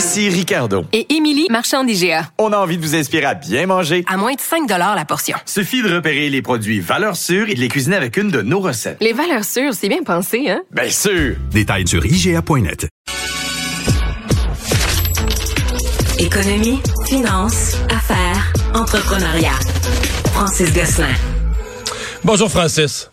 Ici Ricardo. Et Émilie, marchand d'IGA. On a envie de vous inspirer à bien manger. À moins de 5 la portion. Suffit de repérer les produits valeurs sûres et de les cuisiner avec une de nos recettes. Les valeurs sûres, c'est bien pensé, hein? Bien sûr! Détails sur IGA.net. Économie, finance, affaires, entrepreneuriat. Francis Gosselin. Bonjour Francis.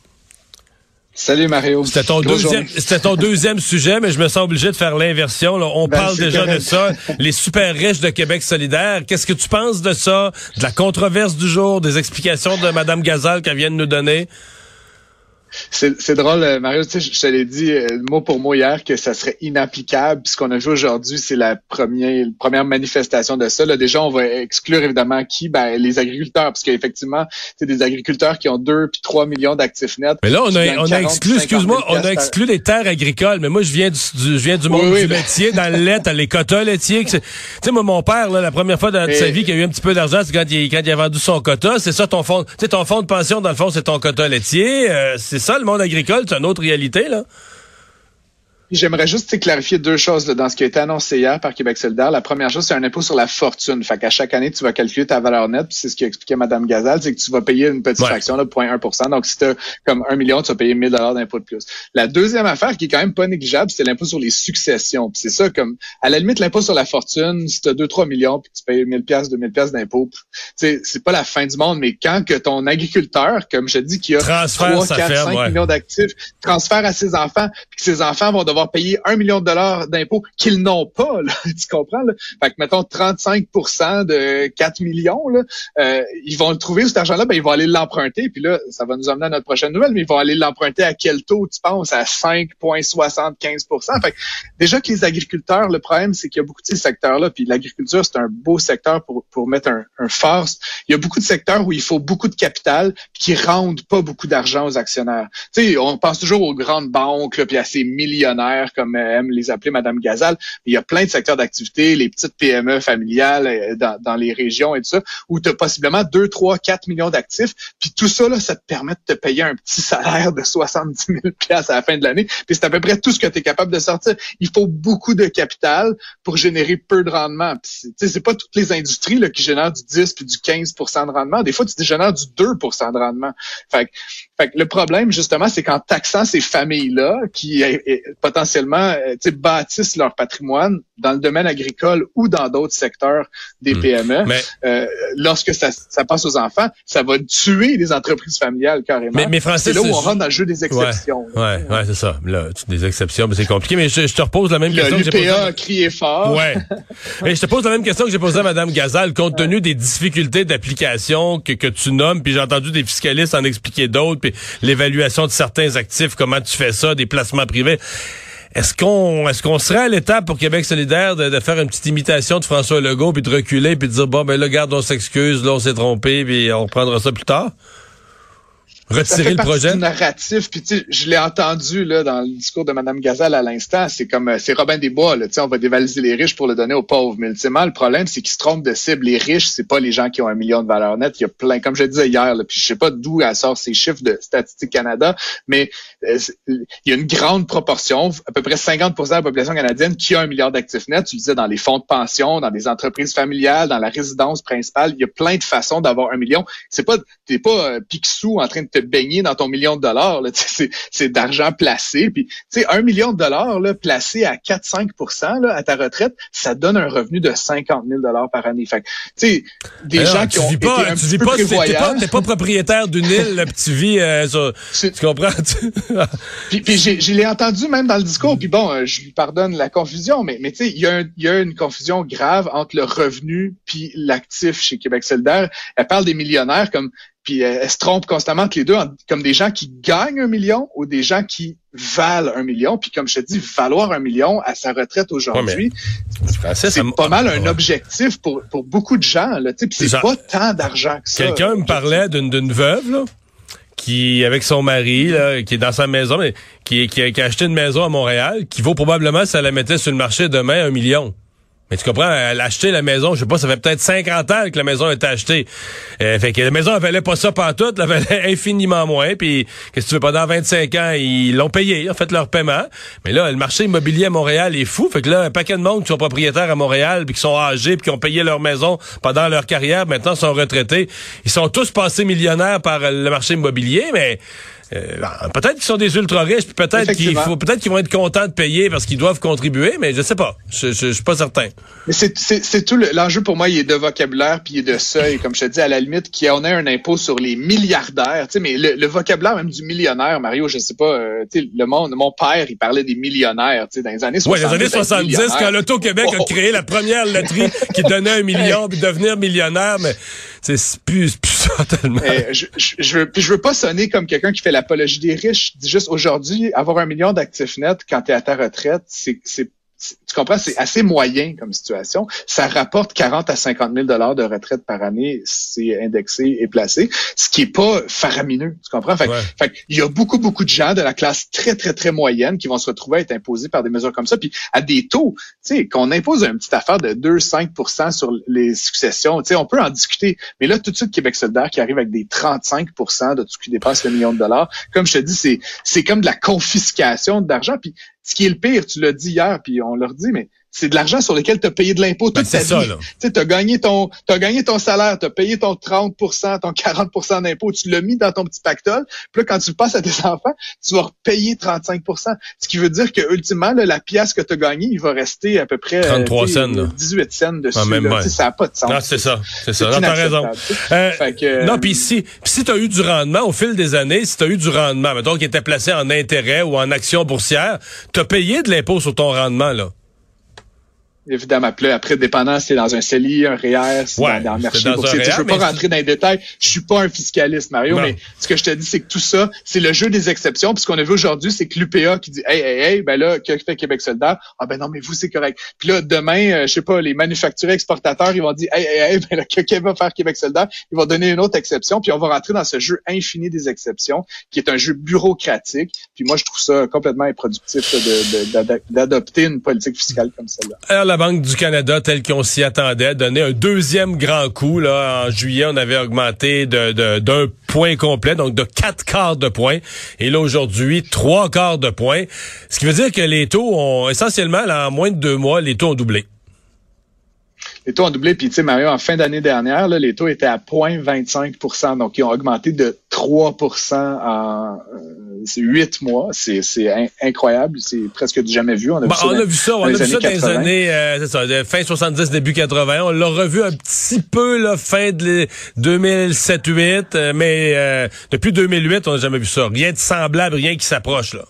Salut Mario. C'était ton, deuxième, c'était ton deuxième sujet, mais je me sens obligé de faire l'inversion. Là. On Ben, parle déjà de ça. Les super riches de Québec solidaire. Qu'est-ce que tu penses de ça? De la controverse du jour, des explications de Mme Gazal qu'elle vient de nous donner? C'est drôle, euh, Mario, tu sais, je je te l'ai dit euh, mot pour mot hier que ça serait inapplicable. Puis ce qu'on a vu aujourd'hui, c'est la première, première manifestation de ça. Là, déjà, on va exclure évidemment qui? Ben, les agriculteurs, parce qu'effectivement, c'est des agriculteurs qui ont 2 puis 3 millions d'actifs nets. Mais là, on a, on a 40, exclu, 50 000 excuse-moi, on a exclu les terres agricoles. Mais moi, je viens du, du- je viens du monde Oui, oui, du ben- laitier. Dans le lait, les quotas laitiers. Tu sais, moi, mon père, là, la première fois dans sa vie qu'il a eu un petit peu d'argent, c'est quand il, quand il a vendu son quota. C'est ça ton fond, tu sais, ton fonds de pension, dans le fond, c'est ton quota laitier. Euh, c'est ça, le monde agricole, c'est une autre réalité, là. J'aimerais juste clarifier deux choses là, dans ce qui a été annoncé hier par Québec solidaire. La première chose, c'est un impôt sur la fortune. Fait qu'à chaque année, tu vas calculer ta valeur nette. Puis c'est ce qu'a expliqué Mme Gazal, c'est que tu vas payer une petite Ouais. fraction, là, 0.1% Donc, si tu as comme un million, tu vas payer 1000 dollars d'impôt de plus. La deuxième affaire qui est quand même pas négligeable, c'est l'impôt sur les successions. Puis c'est ça, comme à la limite, l'impôt sur la fortune, si tu as 2-3 millions, puis tu payes 1000 pièces 2000 pièces d'impôt, tu sais, c'est pas la fin du monde. Mais quand que ton agriculteur, comme je dis, qui a Transfère 3, sa 4, ferme, 5 ouais. millions d'actifs, transfère à ses enfants, puis que ses enfants vont devoir payer un million de dollars d'impôts qu'ils n'ont pas, là, tu comprends? Là? Fait que, mettons, 35 de 4 millions, là, euh, ils vont le trouver, cet argent-là, ben, ils vont aller l'emprunter, puis là, ça va nous amener à notre prochaine nouvelle, mais ils vont aller l'emprunter à quel taux, tu penses? À 5,75% Fait que, déjà que les agriculteurs, le problème, c'est qu'il y a beaucoup de ces secteurs-là, puis l'agriculture, c'est un beau secteur pour, pour mettre un, un force. Il y a beaucoup de secteurs où il faut beaucoup de capital, qui rendent pas beaucoup d'argent aux actionnaires. Tu sais, on pense toujours aux grandes banques, là, puis à ces millionnaires, comme euh, aime les appeler Madame Gazal. Il y a plein de secteurs d'activité, les petites PME familiales euh, dans, les régions et tout ça, où tu as possiblement 2, 3, 4 millions d'actifs. Puis tout ça, là, ça te permet de te payer un petit salaire de 70 000 pièces à la fin de l'année. Puis c'est à peu près tout ce que tu es capable de sortir. Il faut beaucoup de capital pour générer peu de rendement. Puis c'est- pas toutes les industries là, qui génèrent du 10 puis du 15% de rendement. Des fois, tu génères du 2% de rendement. Fait le problème, justement, c'est qu'en taxant ces familles-là, qui euh, euh, potentiellement euh, bâtissent leur patrimoine dans le domaine agricole ou dans d'autres secteurs des Hmm. PME, Mais- euh, lorsque ça, ça passe aux enfants, ça va tuer les entreprises familiales carrément. Mais- mais Francis, c'est là où on rentre dans le jeu des exceptions. Ouais, ouais, c'est ça. Là, des exceptions, mais c'est compliqué. Mais je, je te repose la même Le- question que j'ai posée. L'UPA a crié fort. Ouais. Mais je te pose la même question que j'ai posée à Mme Gazal, compte tenu des difficultés d'application que, que tu nommes, puis j'ai entendu des fiscalistes en expliquer d'autres, puis l'évaluation de certains actifs, comment tu fais ça, des placements privés. Est-ce qu'on est-ce qu'on serait à l'étape pour Québec solidaire de, faire une petite imitation de François Legault, puis de reculer, puis de dire, bon, ben là, garde, on s'excuse, là, on s'est trompé, puis on reprendra ça plus tard? Retirer le projet? du narratif. Puis tu sais, je l'ai entendu là dans le discours de Mme Gazal à l'instant. C'est comme euh, c'est Robin des Bois. Là, Tu sais, on va dévaliser les riches pour le donner aux pauvres. Mais ultimement, le problème, c'est qu'ils se trompent de cible. Les riches, c'est pas les gens qui ont un million de valeur nette. Il y a plein, comme je disais hier. Là, puis je sais pas d'où elle sort ces chiffres de Statistique Canada, mais euh, il y a une grande proportion, à peu près 50% de la population canadienne qui a un milliard d'actifs nets. Tu le disais dans les fonds de pension, dans des entreprises familiales, dans la résidence principale. Il y a plein de façons d'avoir un million. C'est pas t'es pas euh, Picsou en train de te baigner dans ton million de dollars. C'est, c'est d'argent placé. Puis, tu sais, un million de dollars là, placé à 4-5 là, à ta retraite, ça donne un revenu de 50 000 dollars par année. Fait que, tu sais, des Alors, gens qui ont vis été pas, un tu petit vis peu pas, pas, prévoyants. t'es pas propriétaire d'une île, là, puis tu vis euh, sur, tu comprends? Puis, puis j'ai, je l'ai entendu même dans le discours. Puis bon, euh, je lui pardonne la confusion, mais, mais tu sais, il y, a un- y a une confusion grave entre le revenu puis l'actif chez Québec solidaire. Elle parle des millionnaires comme puis elle, elle se trompe constamment entre les deux, en- comme des gens qui gagnent un million ou des gens qui valent un million. Puis comme je te dis, valoir un million à sa retraite aujourd'hui, c'est pas mal un Ouais. objectif pour, pour beaucoup de gens. Là, puis c'est pas tant d'argent que ça. Quelqu'un me parlait d'une veuve, là, qui, avec son mari, là, qui est dans sa maison, mais qui, qui a acheté une maison à Montréal, qui vaut probablement, si elle la mettait sur le marché demain, un million. Mais tu comprends, elle a acheté la maison, je sais pas, ça fait peut-être 50 ans que la maison a été achetée. Euh, fait que la maison, elle valait pas ça pantoute, elle valait infiniment moins. Puis, qu'est-ce que tu veux, pendant 25 ans, ils l'ont payé, ils ont fait leur paiement. Mais là, le marché immobilier à Montréal est fou. Fait que là, un paquet de monde qui sont propriétaires à Montréal, puis qui sont âgés, puis qui ont payé leur maison pendant leur carrière, maintenant sont retraités. Ils sont tous passés millionnaires par le marché immobilier, mais... euh, ben, peut-être qu'ils sont des ultra riches, puis peut-être qu'il faut, peut-être qu'ils vont être contents de payer parce qu'ils doivent contribuer, mais je sais pas. Je, je, je suis pas certain. Mais c'est, tout le- l'enjeu pour moi, il est de vocabulaire puis il est de seuil, comme je te dis, à la limite, qu'on ait un impôt sur les milliardaires. Tu sais, mais le, le vocabulaire même du millionnaire, Mario, je sais pas, euh, tu sais, le monde, mon père, il parlait des millionnaires, tu sais, dans les années 70. Oui, les années 70, millionnaire. quand l'Auto-Québec a Oh. créé la première loterie qui donnait un million puis devenir millionnaire, mais je, veux, je veux pas sonner comme quelqu'un qui fait l'apologie des riches. Dis juste aujourd'hui, avoir un million d'actifs nets quand tu es à ta retraite, c'est- tu comprends, c'est assez moyen comme situation. Ça rapporte 40 à 50 000 dollars de retraite par année, c'est indexé et placé, ce qui est pas faramineux. Tu comprends? Fait, Ouais. fait il y a beaucoup, beaucoup de gens de la classe très, très, très moyenne qui vont se retrouver à être imposés par des mesures comme ça, puis à des taux, tu sais, qu'on impose une petite affaire de 2-5% sur les successions, tu sais, on peut en discuter. Mais là, tout de suite, Québec solidaire qui arrive avec des 35% de tout ce qui dépasse le million de dollars, comme je te dis, c'est, c'est comme de la confiscation d'argent. Puis ce qui est le pire, tu l'as dit hier, puis on leur dit, mais c'est de l'argent sur lequel tu as payé de l'impôt Ben, toute ta c'est ça, vie. Tu as gagné ton t'as gagné ton salaire, tu as payé ton 30% ton 40% d'impôt, tu l'as mis dans ton petit pactole. Puis là quand tu le passes à tes enfants, tu vas repayer 35% Ce qui veut dire que ultimement là, la pièce que tu as gagnée, il va rester à peu près 33 euh, tu sais, cents, là. 18 cents dessus. Ah, même là. sais, Ça n'a pas de sens. Non, c'est ça, c'est ça. Non, t'as raison. Euh, que, non, puis si, puis si tu as eu du rendement au fil des années, si tu as eu du rendement, mettons qui était placé en intérêt ou en action boursière, tu as payé de l'impôt sur ton rendement, là. Évidemment, Puis là, après, dépendant, c'est dans un CELI, un REER, c'est Ouais, dans, dans le marché dans un sais, Je veux pas rentrer dans les détails. Je suis pas un fiscaliste, Mario, Non. mais ce que je te dis, c'est que tout ça, c'est le jeu des exceptions. Puis ce qu'on a vu aujourd'hui, c'est que l'UPA qui dit, hey, hey, hey, ben là, que fait Québec solidaire? Ah ben non, mais vous, c'est correct. Puis là, demain, euh, je sais pas, les manufacturiers exportateurs, ils vont dire, hey, hey, hey, ben là, que Québec va faire Québec solidaire? Ils vont donner une autre exception. Puis on va rentrer dans ce jeu infini des exceptions, qui est un jeu bureaucratique. Puis moi, je trouve ça complètement improductif d'adopter une politique fiscale comme celle-là. La Banque du Canada, telle qu'on s'y attendait, donné un deuxième grand coup. Là, en juillet, on avait augmenté de, de- d'un point complet, donc de quatre quarts de point. Et là, aujourd'hui, trois quarts de point. Ce qui veut dire que les taux ont, essentiellement, là, en moins de deux mois, les taux ont doublé. Les taux ont doublé, puis tu sais, Mario, en fin d'année dernière, là, les taux étaient à 0,25% donc ils ont augmenté de 3% en euh, huit mois. C'est c'est in- incroyable, c'est presque du jamais vu. On a vu Bon, ça on dans- a vu ça, on dans a les vu ça années dans les 80. années, euh, c'est ça, de fin 70, début 80. On l'a revu un petit peu, là, fin de 2007-8, euh, mais euh, depuis 2008, on n'a jamais vu ça. Rien de semblable, rien qui s'approche, là.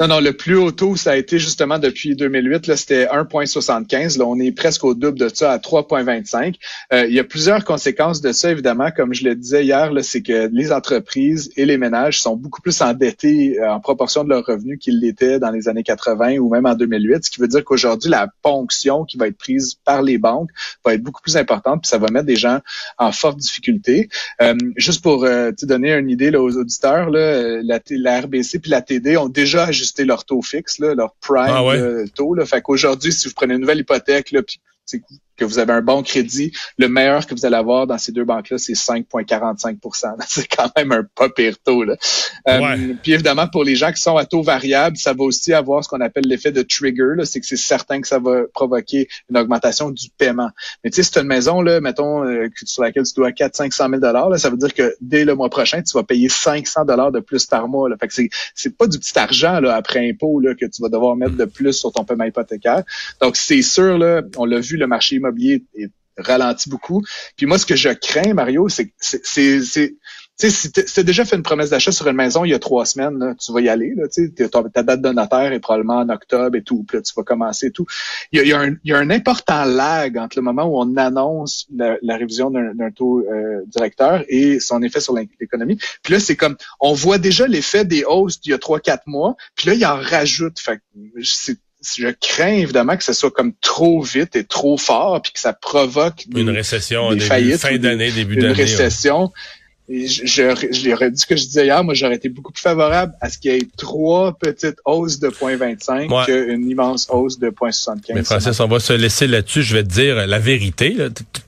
Non, non, le plus haut taux, ça a été justement depuis 2008, là, c'était 1,75. Là, on est presque au double de ça, à 3,25. Euh, il y a plusieurs conséquences de ça, évidemment. Comme je le disais hier, c'est que les entreprises et les ménages sont beaucoup plus endettés euh, en proportion de leurs revenus qu'ils l'étaient dans les années 80 ou même en 2008, ce qui veut dire qu'aujourd'hui, la ponction qui va être prise par les banques va être beaucoup plus importante, puis ça va mettre des gens en forte difficulté. Euh, juste pour euh, te donner une idée là, aux auditeurs, là, euh, la, la RBC puis la TD ont déjà ajusté leur taux fixe, là, leur prime Ah ouais? là, taux. Là. Fait qu'aujourd'hui, si vous prenez une nouvelle hypothèque, là, puis c'est que vous avez un bon crédit, le meilleur que vous allez avoir dans ces deux banques-là, c'est 5,45% C'est quand même un pas pire taux. Là. Euh, Ouais. Puis évidemment, pour les gens qui sont à taux variable, ça va aussi avoir ce qu'on appelle l'effet de trigger. C'est que c'est certain que ça va provoquer une augmentation du paiement. Mais tu sais, si tu as une maison, là, mettons, euh, sur laquelle tu dois 400-500 000 là, ça veut dire que dès le mois prochain, tu vas payer 500 de plus par mois. Là. Fait que c'est, c'est pas du petit argent là, après impôt là, que tu vas devoir mettre de plus sur ton paiement hypothécaire. Donc, c'est sûr, là, on l'a vu, le marché immobilier est ralenti beaucoup. Puis moi, ce que je crains, Mario, c'est c'est, c'est- sais, si tu as déjà fait une promesse d'achat sur une maison il y a trois semaines, là, tu vas y aller. Là, tu ta, ta date de notaire est probablement en octobre et tout. Puis là, tu vas commencer et tout. Il y a, un, y a un important lag entre le moment où on annonce la, révision d'un taux euh, directeur et son effet sur l'économie. Puis là, c'est comme, on voit déjà l'effet des hausses d'il y a trois, quatre mois. Puis là, il en rajoute. Fait c'est je crains évidemment que ce soit comme trop vite et trop fort, puis que ça provoque des, Une récession, des début- faillites fin d'année, début une d'année. ouais. Et je, je, je l'aurais dit ce que je disais hier, moi j'aurais été beaucoup plus favorable à ce qu'il y ait trois petites hausses de 0.25 Ouais. qu'une immense hausse de 0.75. Mais Francis, on va se laisser là-dessus. Je vais te dire la vérité.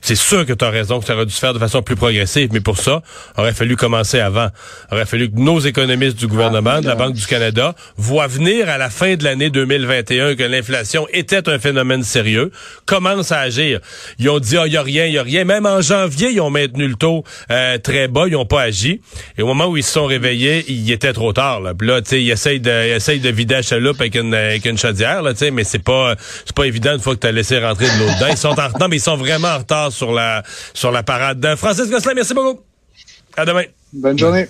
C'est sûr que tu as raison que ça aurait dû se faire de façon plus progressive, mais pour ça, aurait fallu commencer avant. aurait fallu que nos économistes du gouvernement, Ah, de la. Banque du Canada, voient venir à la fin de l'année 2021 que l'inflation était un phénomène sérieux, commencent à agir. Ils ont dit, ah, il y a rien, il y a rien. Même en janvier, ils ont maintenu le taux euh, très bas, ils n'ont pas agi. Et au moment où ils se sont réveillés, il était trop tard. Là, là tu sais, ils essayent de, ils essayent de vider la chaloupe avec une, avec une chaudière, là, tu sais, mais c'est pas, c'est pas évident une fois que tu as laissé rentrer de l'eau dedans. Ils sont en retard, mais ils sont vraiment en retard sur la, sur la parade. Euh, Francis Gosselin, merci beaucoup. À demain. Bonne journée.